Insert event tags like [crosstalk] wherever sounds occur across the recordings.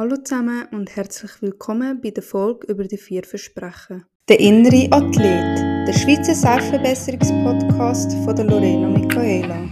Hallo zusammen und herzlich willkommen bei der Folge über die vier Versprechen. Der innere Athlet, der Schweizer Selbstverbesserungspodcast von der Lorena Michaela.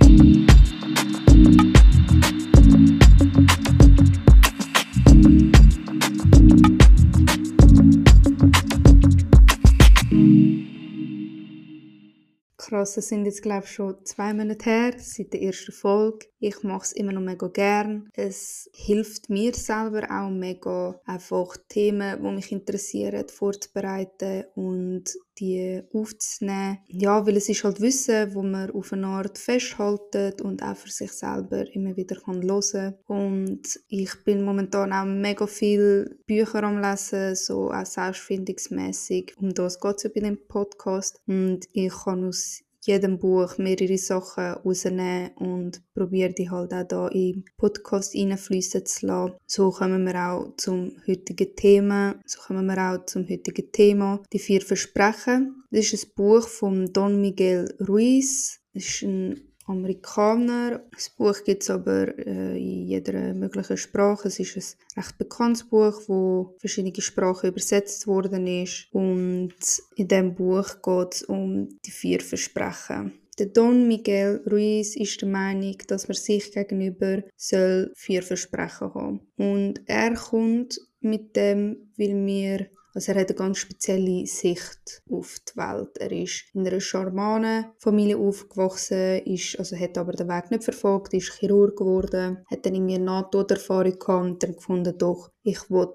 krass, es sind jetzt glaube ich schon zwei Monate her, seit der ersten Folge. Ich mache es immer noch mega gern. Es hilft mir selber auch mega, einfach Themen, die mich interessieren, vorzubereiten und die aufzunehmen. Ja, weil es ist halt Wissen, wo man auf eine Art festhaltet und auch für sich selber immer wieder kann hören Und ich bin momentan auch mega viel Bücher am lesen, so auch selbstfindungsmäßig. Um das geht es ja bei dem Podcast. Und ich kann aus jedem Buch mehrere Sachen rausnehmen und probiere die halt auch da im Podcast reinfließen zu lassen. So kommen wir auch zum heutigen Thema. So kommen wir auch zum heutigen Thema. Die vier Versprechen. Das ist ein Buch von Don Miguel Ruiz. Das ist ein Amerikaner. Das Buch gibt es aber äh, in jeder möglichen Sprache. Es ist ein recht bekanntes Buch, wo verschiedene Sprachen übersetzt worden ist. Und in diesem Buch geht es um die vier Versprechen. Der Don Miguel Ruiz ist der Meinung, dass man sich gegenüber soll vier Versprechen haben. Und er kommt mit dem, weil wir also er hat eine ganz spezielle Sicht auf die Welt. Er ist in einer charmanen Familie aufgewachsen, ist, also hat aber den Weg nicht verfolgt, ist Chirurg geworden, hat dann irgendwie eine Nahtoderfahrung gehabt und dann gefunden, doch, ich will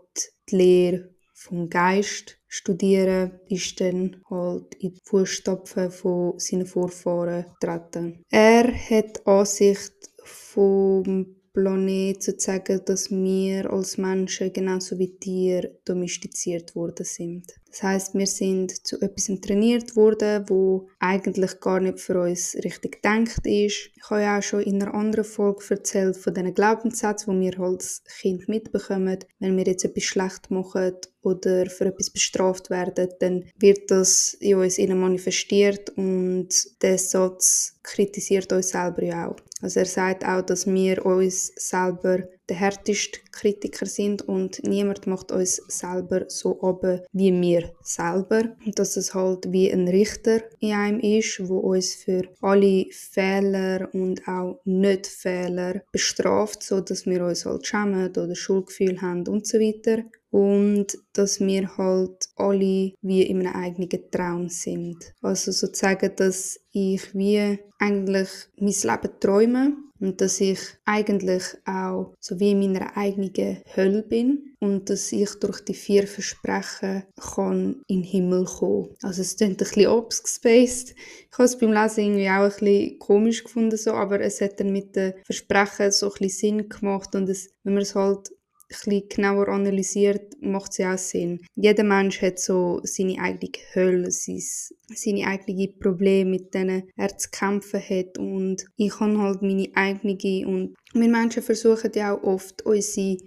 die Lehre vom Geist studieren, ist dann halt in die Fußstapfen von seinen Vorfahren getreten. Er hat Ansicht vom Planet sozusagen, dass wir als Menschen genauso wie Tiere domestiziert worden sind. Das heißt, wir sind zu etwas trainiert worden, wo eigentlich gar nicht für uns richtig gedacht ist. Ich habe ja auch schon in einer anderen Folge erzählt von diesen Glaubenssätzen, die wir als Kind mitbekommen. Wenn wir jetzt etwas schlecht machen oder für etwas bestraft werden, dann wird das in uns innen manifestiert und der Satz kritisiert uns selber ja auch. Also er sagt auch, dass wir uns selber der härteste Kritiker sind und niemand macht uns selber so oben wie wir selber. Und dass es halt wie ein Richter in einem ist, wo uns für alle Fehler und auch Nicht-Fehler bestraft, so dass wir uns halt schämen oder Schuldgefühl haben und so weiter und dass wir halt alle wie in einem eigenen Traum sind. Also sozusagen, dass ich wie eigentlich mein Leben träume und dass ich eigentlich auch so wie in meiner eigenen Hölle bin und dass ich durch die vier Versprechen kann in den Himmel kommen. Also es klingt ein bisschen abgespaced. Ich habe es beim Lesen irgendwie auch ein bisschen komisch gefunden, so, aber es hat dann mit den Versprechen so ein bisschen Sinn gemacht und es, wenn man es halt bisschen genauer analysiert, macht ja auch Sinn. Jeder Mensch hat so seine eigene Hölle, seine eigenen Probleme, mit denen er zu kämpfen hat. Und ich habe halt meine eigene und wir Menschen versuchen ja auch oft unsere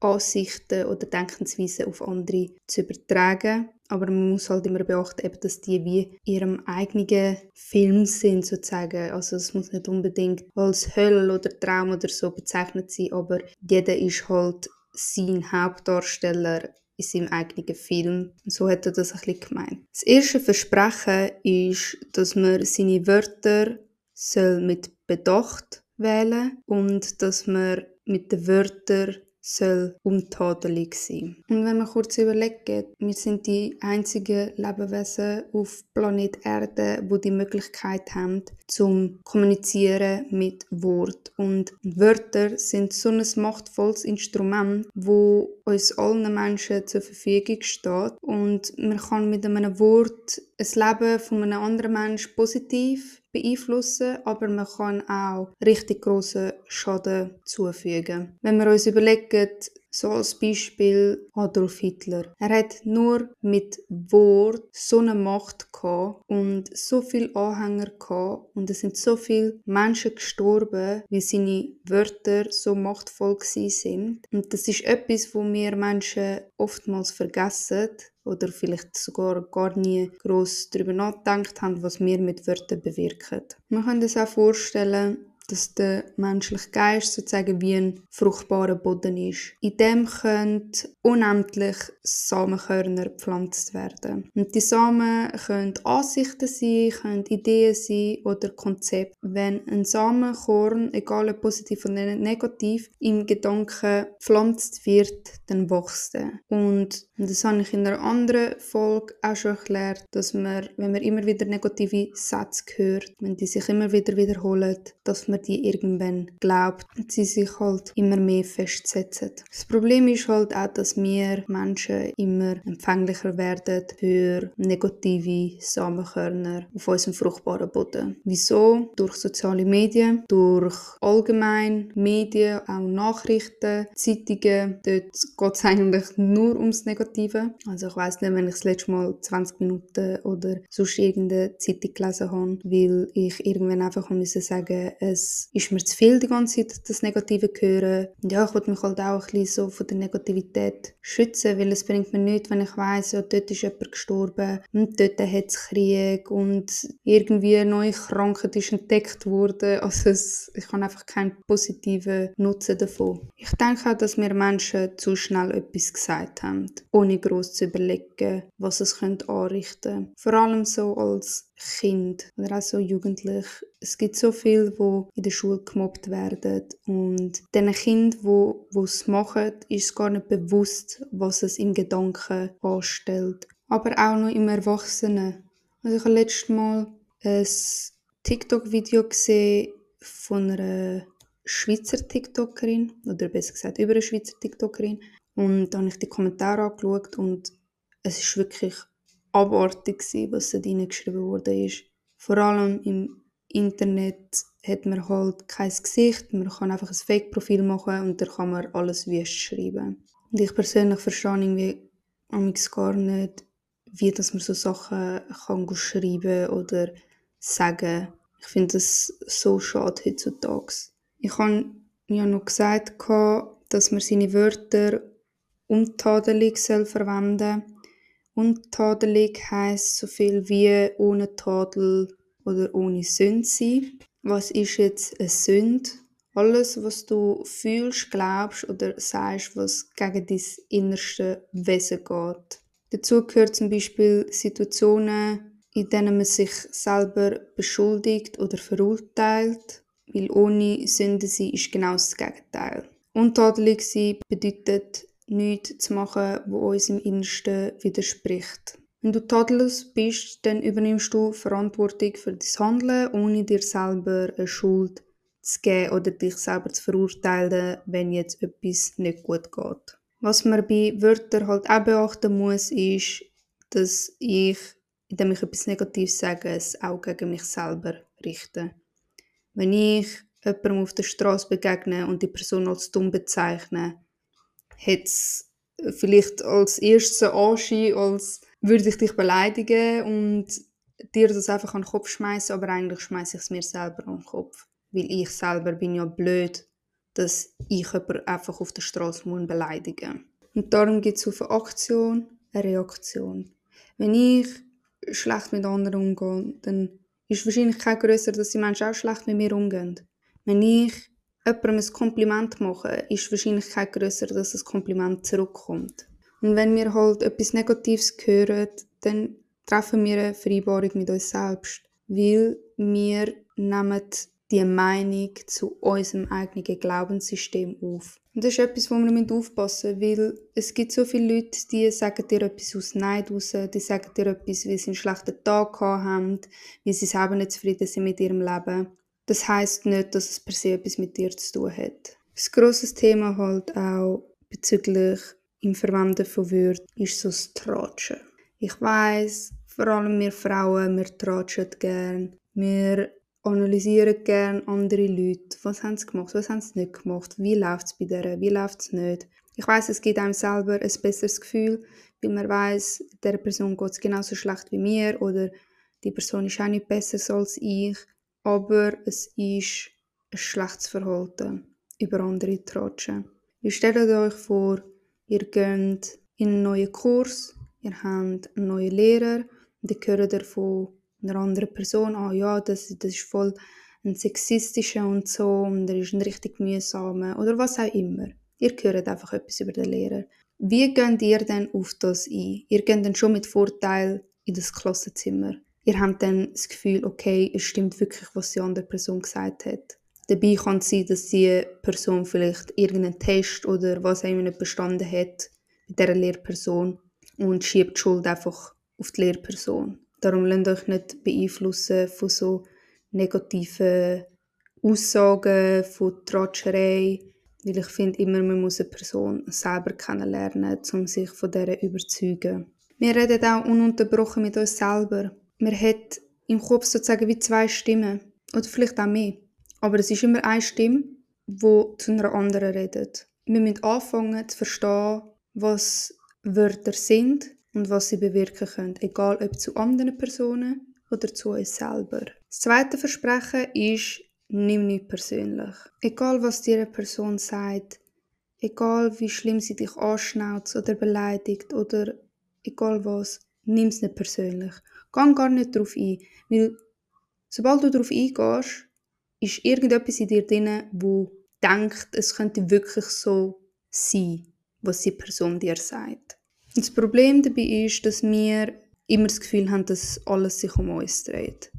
Ansichten oder Denkensweisen auf andere zu übertragen. Aber man muss halt immer beachten, dass die wie ihrem eigenen Film sind, sozusagen. Also es muss nicht unbedingt als Hölle oder Traum oder so bezeichnet sein, aber jeder ist halt sein Hauptdarsteller in seinem eigenen Film. So hat er das ein bisschen gemeint. Das erste Versprechen ist, dass man seine Wörter soll mit Bedacht wählen und dass man mit den Wörtern soll untadelig sein. Und wenn man kurz überlegt, wir sind die einzigen Lebewesen auf Planet Erde, wo die Möglichkeit haben, zum kommunizieren mit Wort. Und Wörter sind so ein machtvolles Instrument, wo uns allen Menschen zur Verfügung steht. Und man kann mit einem Wort das Leben von einem anderen Menschen positiv beeinflussen, aber man kann auch richtig großen Schaden zufügen. Wenn wir uns überlegen, so als Beispiel Adolf Hitler. Er hat nur mit Wort so eine Macht und so viele Anhänger und es sind so viele Menschen gestorben, weil seine Wörter so machtvoll sind. Und das ist etwas, wo wir Menschen oftmals vergessen oder vielleicht sogar gar nie groß darüber nachgedacht haben, was wir mit Wörtern bewirken. Man kann das auch vorstellen, dass der menschliche Geist sozusagen wie ein fruchtbarer Boden ist. In dem können unendlich Samenkörner gepflanzt werden. Und die Samen können Ansichten sein, können Ideen sein oder Konzepte. Wenn ein Samenkorn, egal ob positiv oder negativ, im Gedanken gepflanzt wird, dann wächst er. Und das habe ich in einer anderen Folge auch schon erklärt, dass man, wenn man immer wieder negative Sätze hört, wenn die sich immer wieder wiederholen, dass man die irgendwann glaubt und sie sich halt immer mehr festsetzen. Das Problem ist halt auch, dass wir Menschen immer empfänglicher werden für negative Samenkörner auf unserem fruchtbaren Boden. Wieso? Durch soziale Medien, durch allgemein Medien, auch Nachrichten, Zeitungen. Dort geht es eigentlich nur ums Negative. Also ich weiß nicht, wenn ich das letzte Mal 20 Minuten oder sonst irgendeine Zeitung gelesen habe, weil ich irgendwann einfach müssen sagen, es ist mir zu viel die ganze Zeit das Negative hören. Und ja, ich wollte mich halt auch ein bisschen so von der Negativität schützen, weil es bringt mir nichts, wenn ich weiss, ja, dort ist jemand gestorben und dort hat es Krieg und irgendwie eine neue Krankheit ist entdeckt worden. Also es, ich habe einfach keinen positiven Nutzen davon. Ich denke auch, dass wir Menschen zu schnell etwas gesagt haben, ohne groß zu überlegen, was es könnte anrichten. Vor allem so als Kind oder auch so jugendlich. Es gibt so viele, die in der Schule gemobbt werden und den Kind, wo wo es machen, ist es gar nicht bewusst, was es im Gedanken anstellt. Aber auch noch im Erwachsenen. Also ich habe letztes Mal ein TikTok-Video gesehen von einer Schweizer TikTokerin oder besser gesagt über eine Schweizer TikTokerin und dann habe ich die Kommentare angeschaut und es ist wirklich abartig was da geschrieben wurde. Vor allem im Internet hat man halt kein Gesicht, man kann einfach ein Fake-Profil machen und dann kann man alles wüst schreiben. Und ich persönlich verstehe irgendwie gar nicht, wie dass man so Sachen kann schreiben oder sagen. Ich finde das so schade heutzutage. Ich habe ja noch gesagt, dass man seine Wörter untadelig verwenden soll Untadelig heisst so viel wie ohne Tadel oder ohne Sünde sein. Was ist jetzt eine Sünde? Alles, was du fühlst, glaubst oder sagst, was gegen dein innerste Wesen geht. Dazu gehört zum Beispiel Situationen, in denen man sich selber beschuldigt oder verurteilt, weil ohne Sünde sein ist genau das Gegenteil. Untadelig sein bedeutet nichts zu machen, wo uns im Innersten widerspricht. Wenn du tadellos bist, dann übernimmst du Verantwortung für dein Handeln, ohne dir selber eine Schuld zu geben oder dich selber zu verurteilen, wenn jetzt etwas nicht gut geht. Was man bei Wörtern halt auch beachten muss, ist, dass ich, indem ich etwas Negatives sage, es auch gegen mich selber richte. Wenn ich jemandem auf der Straße begegne und die Person als dumm bezeichne, hat es vielleicht als erstes Anschein, als würde ich dich beleidigen und dir das einfach an den Kopf schmeißen, aber eigentlich schmeiße ich es mir selber an den Kopf. Weil ich selber bin ja blöd, dass ich jemanden einfach auf der Straße beleidigen muss. Und darum gibt es auf eine Aktion eine Reaktion. Wenn ich schlecht mit anderen umgehe, dann ist die Wahrscheinlichkeit größer, dass die Menschen auch schlecht mit mir umgehen. Wenn ich jemandem ein Kompliment machen, ist die Wahrscheinlichkeit größer, dass ein Kompliment zurückkommt. Und wenn wir halt etwas Negatives hören, dann treffen wir eine Vereinbarung mit uns selbst, weil wir nehmen die Meinung zu unserem eigenen Glaubenssystem auf. Und das ist etwas, wo wir aufpassen müssen, weil es gibt so viele Leute, die sagen dir etwas aus Neid raus, die sagen dir etwas, wie sie einen schlechten Tag haben, wie sie selber nicht zufrieden sind mit ihrem Leben. Das heißt nicht, dass es per se etwas mit dir zu tun hat. Das grosse Thema halt auch bezüglich im Verwenden von Wörtern ist so das Tratschen. Ich weiß, vor allem wir Frauen, wir tratschen gern. Wir analysieren gern andere Leute. Was haben sie gemacht, was haben sie nicht gemacht, wie läuft es bei der, wie läuft es nicht. Ich weiß, es gibt einem selber ein besseres Gefühl, weil man weiß, der Person geht es genauso schlecht wie mir oder die Person ist auch nicht besser als ich aber es ist ein schlechtes Verhalten, über andere zu tratschen. Ihr stellt euch vor, ihr geht in einen neuen Kurs, ihr habt einen neuen Lehrer und ihr hört von einer anderen Person, ah ja, das, das ist voll ein sexistischer und so und er ist ein richtig mühsamer oder was auch immer. Ihr hört einfach etwas über den Lehrer. Wie geht ihr denn auf das ein? Ihr geht dann schon mit Vorteil in das Klassenzimmer. Ihr habt dann das Gefühl, okay, es stimmt wirklich, was die andere Person gesagt hat. Dabei kann es sein, dass die Person vielleicht irgendeinen Test oder was auch immer nicht bestanden hat mit dieser Lehrperson und schiebt die Schuld einfach auf die Lehrperson. Darum lasst euch nicht beeinflussen von so negativen Aussagen, von Tratscherei, weil ich finde immer, man muss eine Person selber kennenlernen, um sich von der zu überzeugen. Wir reden auch ununterbrochen mit uns selber. Man hat im Kopf sozusagen wie zwei Stimmen. Oder vielleicht auch mehr. Aber es ist immer eine Stimme, die zu einer anderen redet. Wir müssen anfangen zu verstehen, was Wörter sind und was sie bewirken können, egal ob zu anderen Personen oder zu uns selber. Das zweite Versprechen ist, nimm nicht persönlich. Egal was dir eine Person sagt, egal wie schlimm sie dich anschnauzt oder beleidigt oder egal was, nimm es nicht persönlich. Geh gar nicht darauf ein, weil sobald du darauf eingehst, ist irgendetwas in dir drin, wo denkt, es könnte wirklich so sein, was die Person dir sagt. Und das Problem dabei ist, dass wir immer das Gefühl haben, dass alles sich um uns dreht.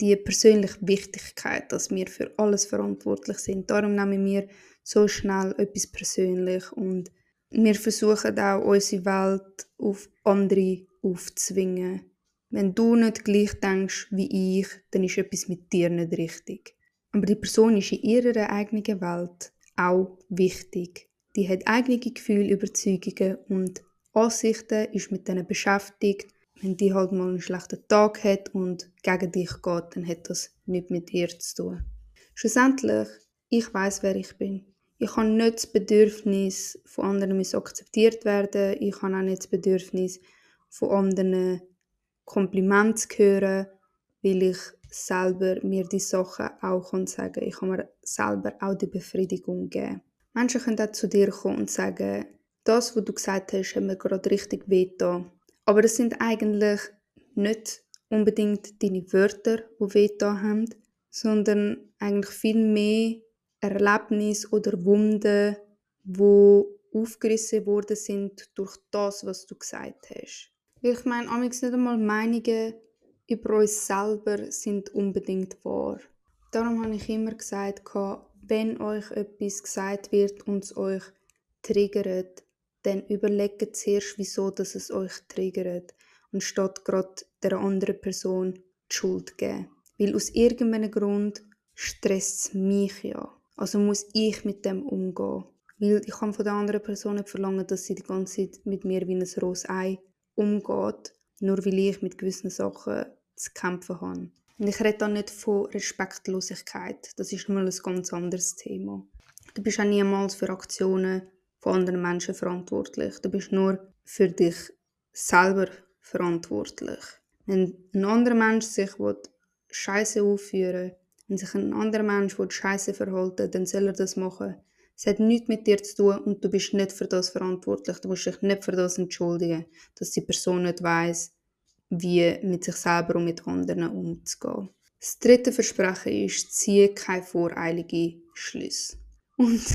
Die persönliche Wichtigkeit, dass wir für alles verantwortlich sind. Darum nehmen wir so schnell etwas persönlich und wir versuchen auch unsere Welt auf andere aufzwingen. Wenn du nicht gleich denkst wie ich, dann ist etwas mit dir nicht richtig. Aber die Person ist in ihrer eigenen Welt auch wichtig. Die hat eigene Gefühle, Überzeugungen und Ansichten, ist mit denen beschäftigt. Wenn die halt mal einen schlechten Tag hat und gegen dich geht, dann hat das nichts mit ihr zu tun. Schlussendlich, ich weiß, wer ich bin. Ich habe nicht das Bedürfnis, von anderen akzeptiert werden. Ich habe auch nicht das Bedürfnis, von anderen Komplimente zu hören, weil ich selber mir die Sachen auch sagen kann. Ich kann mir selber auch die Befriedigung geben. Menschen können auch zu dir kommen und sagen, das, was du gesagt hast, hat mir gerade richtig wehgetan. Aber das sind eigentlich nicht unbedingt deine Wörter, die wehgetan haben, sondern eigentlich viel mehr Erlebnisse oder Wunden, wo aufgerissen worden sind durch das, was du gesagt hast. Ich meine, amigs nicht einmal Meinungen über uns selber sind unbedingt wahr. Darum habe ich immer gesagt, wenn euch etwas gesagt wird und es euch triggert, dann überlegt zuerst, wieso dass es euch triggert, anstatt gerade der anderen Person die Schuld geben. Weil aus irgendeinem Grund stresst es mich ja. Also muss ich mit dem umgehen. Weil ich kann von der anderen Person nicht verlangen, dass sie die ganze Zeit mit mir wie ein rohes Ei umgeht, nur weil ich mit gewissen Sachen zu kämpfen habe. Und ich rede da nicht von Respektlosigkeit. Das ist mal ein ganz anderes Thema. Du bist auch niemals für Aktionen von anderen Menschen verantwortlich. Du bist nur für dich selber verantwortlich. Wenn ein anderer Mensch sich Scheiße aufführen wenn sich ein anderer Mensch Scheiße verhalten dann soll er das machen. Es hat nichts mit dir zu tun und du bist nicht für das verantwortlich. Du musst dich nicht für das entschuldigen, dass die Person nicht weiß, wie mit sich selber und mit anderen umzugehen. Das dritte Versprechen ist, ziehe keine voreilige Schlüsse. Und [laughs]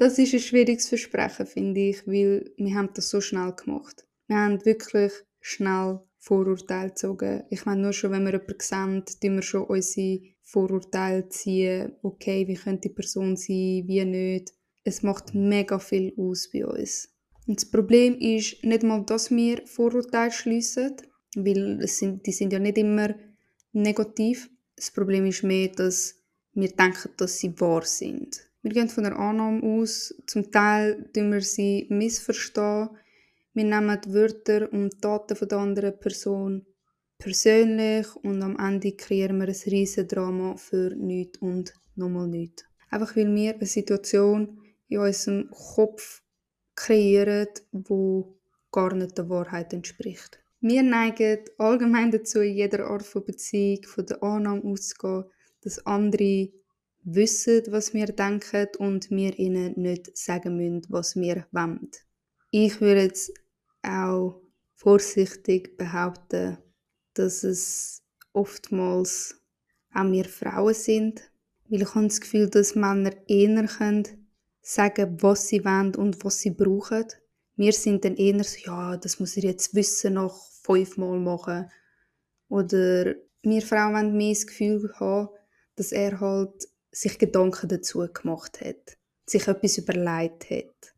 Das ist ein schwieriges Versprechen, finde ich, weil wir haben das so schnell gemacht. Wir haben wirklich schnell Vorurteile gezogen. Ich meine, nur schon, wenn wir jemanden sehen, tun wir schon unsere Vorurteile ziehen. Okay, wie könnte die Person sein, wie nicht. Es macht mega viel aus bei uns. Und das Problem ist nicht mal, dass wir Vorurteile schliessen, weil es sind, die sind ja nicht immer negativ. Das Problem ist mehr, dass wir denken, dass sie wahr sind. Wir gehen von der Annahme aus, zum Teil tun wir sie missverstehen. Wir nehmen die Wörter und Taten der anderen Person persönlich und am Ende kreieren wir ein riesiges Drama für nichts und nochmal nichts. Einfach weil wir eine Situation in unserem Kopf kreieren, wo gar nicht der Wahrheit entspricht. Wir neigen allgemein dazu, in jeder Art von Beziehung von der Annahme auszugehen, dass andere wissen, was wir denken und wir ihnen nicht sagen müssen, was wir wollen. Ich würde jetzt auch vorsichtig behaupten, dass es oftmals auch wir Frauen sind. Weil ich habe das Gefühl, dass Männer eher können sagen, was sie wollen und was sie brauchen. Wir sind dann eher so, ja, das muss er jetzt wissen, noch fünfmal machen. Oder wir Frauen wollen mehr das Gefühl haben, dass er halt sich Gedanken dazu gemacht hat, sich etwas überlegt hat.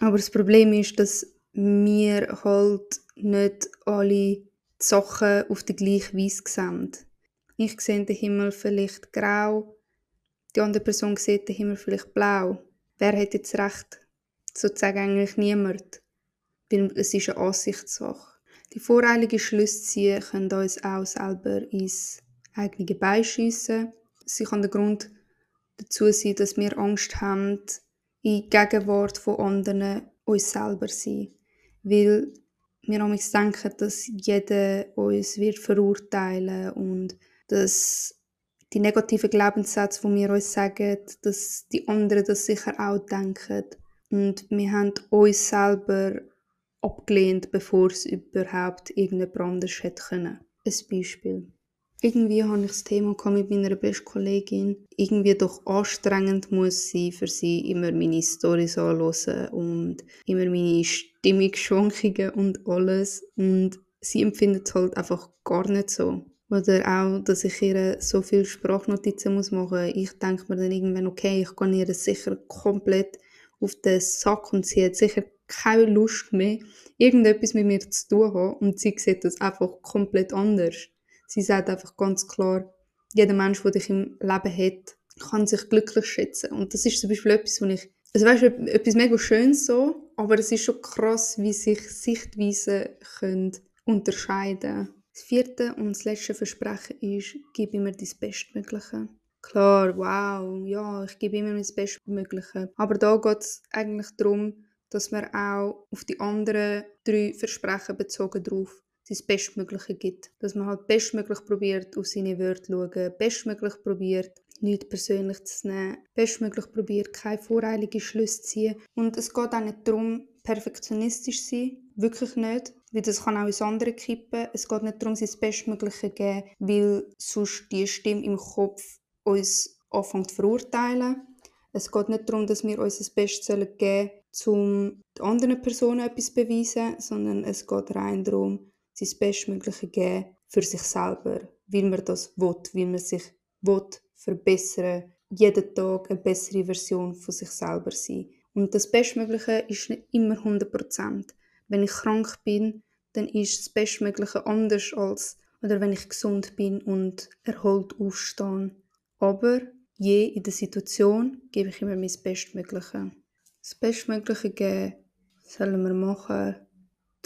Aber das Problem ist, dass wir halt nicht alle Sachen auf die gleiche Weise sehen. Ich sehe den Himmel vielleicht grau, die andere Person sieht den Himmel vielleicht blau. Wer hat jetzt recht? Sozusagen eigentlich niemand. Weil es ist eine Ansichtssache. Die voreilige Schlüsse ziehen können uns auch selber ins eigene Bein schiessen. Sie kann der Grund dazu sein, dass wir Angst haben, in Gegenwart von anderen uns selber sein. Weil wir manchmal denken, dass jeder uns wird verurteilen und dass die negativen Glaubenssätze, die wir uns sagen, dass die anderen das sicher auch denken. Und wir haben uns selber abgelehnt, bevor es überhaupt irgendjemand anders hätte können. Ein Beispiel. Irgendwie habe ich das Thema mit meiner besten Kollegin. Irgendwie doch anstrengend muss sein für sie, immer meine Storys anzuhören und immer meine Stimmungsschwankungen und alles. Und sie empfindet es halt einfach gar nicht so. Oder auch, dass ich ihr so viele Sprachnotizen muss machen muss. Ich denke mir dann irgendwann, okay, ich kann ihr sicher komplett auf den Sack und sie hat sicher keine Lust mehr, irgendetwas mit mir zu tun haben und sie sieht das einfach komplett anders. Sie sagt einfach ganz klar, jeder Mensch, der dich im Leben hat, kann sich glücklich schätzen. Und das ist zum Beispiel etwas, wo ich, also weißt du, etwas mega Schönes so, aber es ist schon krass, wie sich Sichtweisen können unterscheiden Das vierte und das letzte Versprechen ist, gib immer dein Bestmögliche. Klar, wow, ja, ich gebe immer mein Bestmögliche. Aber da geht es eigentlich darum, dass man auch auf die anderen drei Versprechen bezogen drauf sein Bestmögliche gibt. Dass man halt bestmöglich probiert, auf seine Wörter zu schauen, bestmöglich probiert, nichts persönlich zu nehmen, bestmöglich probiert, keine voreilige Schlüsse zu ziehen. Und es geht auch nicht darum, perfektionistisch zu sein, wirklich nicht, weil das kann auch ins andere kippen. Es geht nicht darum, sein Bestmögliche zu geben, weil sonst die Stimme im Kopf uns anfängt zu verurteilen. Es geht nicht darum, dass wir uns das Beste geben sollen, um anderen Personen etwas zu beweisen, sondern es geht rein darum, sein Bestmögliche geben für sich selber, weil man das will, weil man sich will verbessern, jeden Tag eine bessere Version von sich selber sein. Und das Bestmögliche ist nicht immer 100%. Wenn ich krank bin, dann ist das Bestmögliche anders als oder wenn ich gesund bin und erholt aufstehe. Aber je in der Situation gebe ich immer mein Bestmögliche. Das Bestmögliche geben sollen wir machen,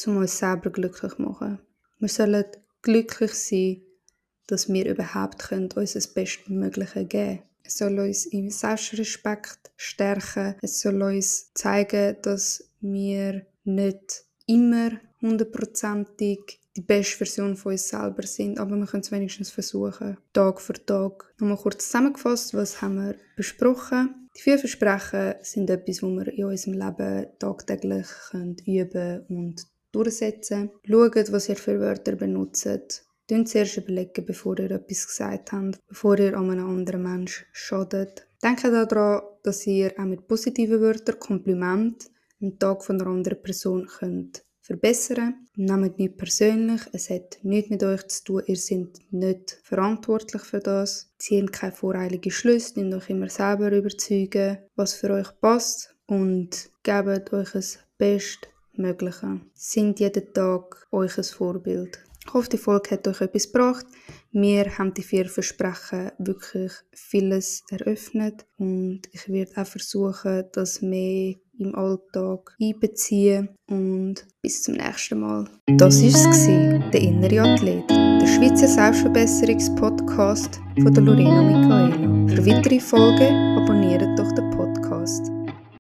um uns selber glücklich zu machen. Wir sollen glücklich sein, dass wir überhaupt unser Bestmögliche geben können. Es soll uns im Selbstrespekt stärken. Es soll uns zeigen, dass wir nicht immer hundertprozentig die beste Version von uns selber sind, aber wir können es wenigstens versuchen, Tag für Tag. Nochmal kurz zusammengefasst, was haben wir besprochen? Die vier Versprechen sind etwas, was wir in unserem Leben tagtäglich üben können und durchsetzen. Schaut, was ihr für Wörter benutzt. Denkt zuerst überlegen, bevor ihr etwas gesagt habt, bevor ihr an einem anderen Menschen schadet. Denkt daran, dass ihr auch mit positiven Wörtern Kompliment den Tag von einer anderen Person könnt verbessern. Nehmt nicht persönlich, es hat nichts mit euch zu tun, ihr seid nicht verantwortlich für das. Zieht keine voreilige Schlüsse, nehmt euch immer selber überzeugen, was für euch passt und gebt euch das Bestmögliche. Sind jeden Tag euch ein Vorbild. Ich hoffe, die Folge hat euch etwas gebracht. Wir haben die vier Versprechen wirklich vieles eröffnet und ich werde auch versuchen, das mehr im Alltag einbeziehen und bis zum nächsten Mal. Das war es, der innere Athlet, der Schweizer Selbstverbesserungspodcast von Lorena Michaela. Für weitere Folgen abonniert doch den Podcast.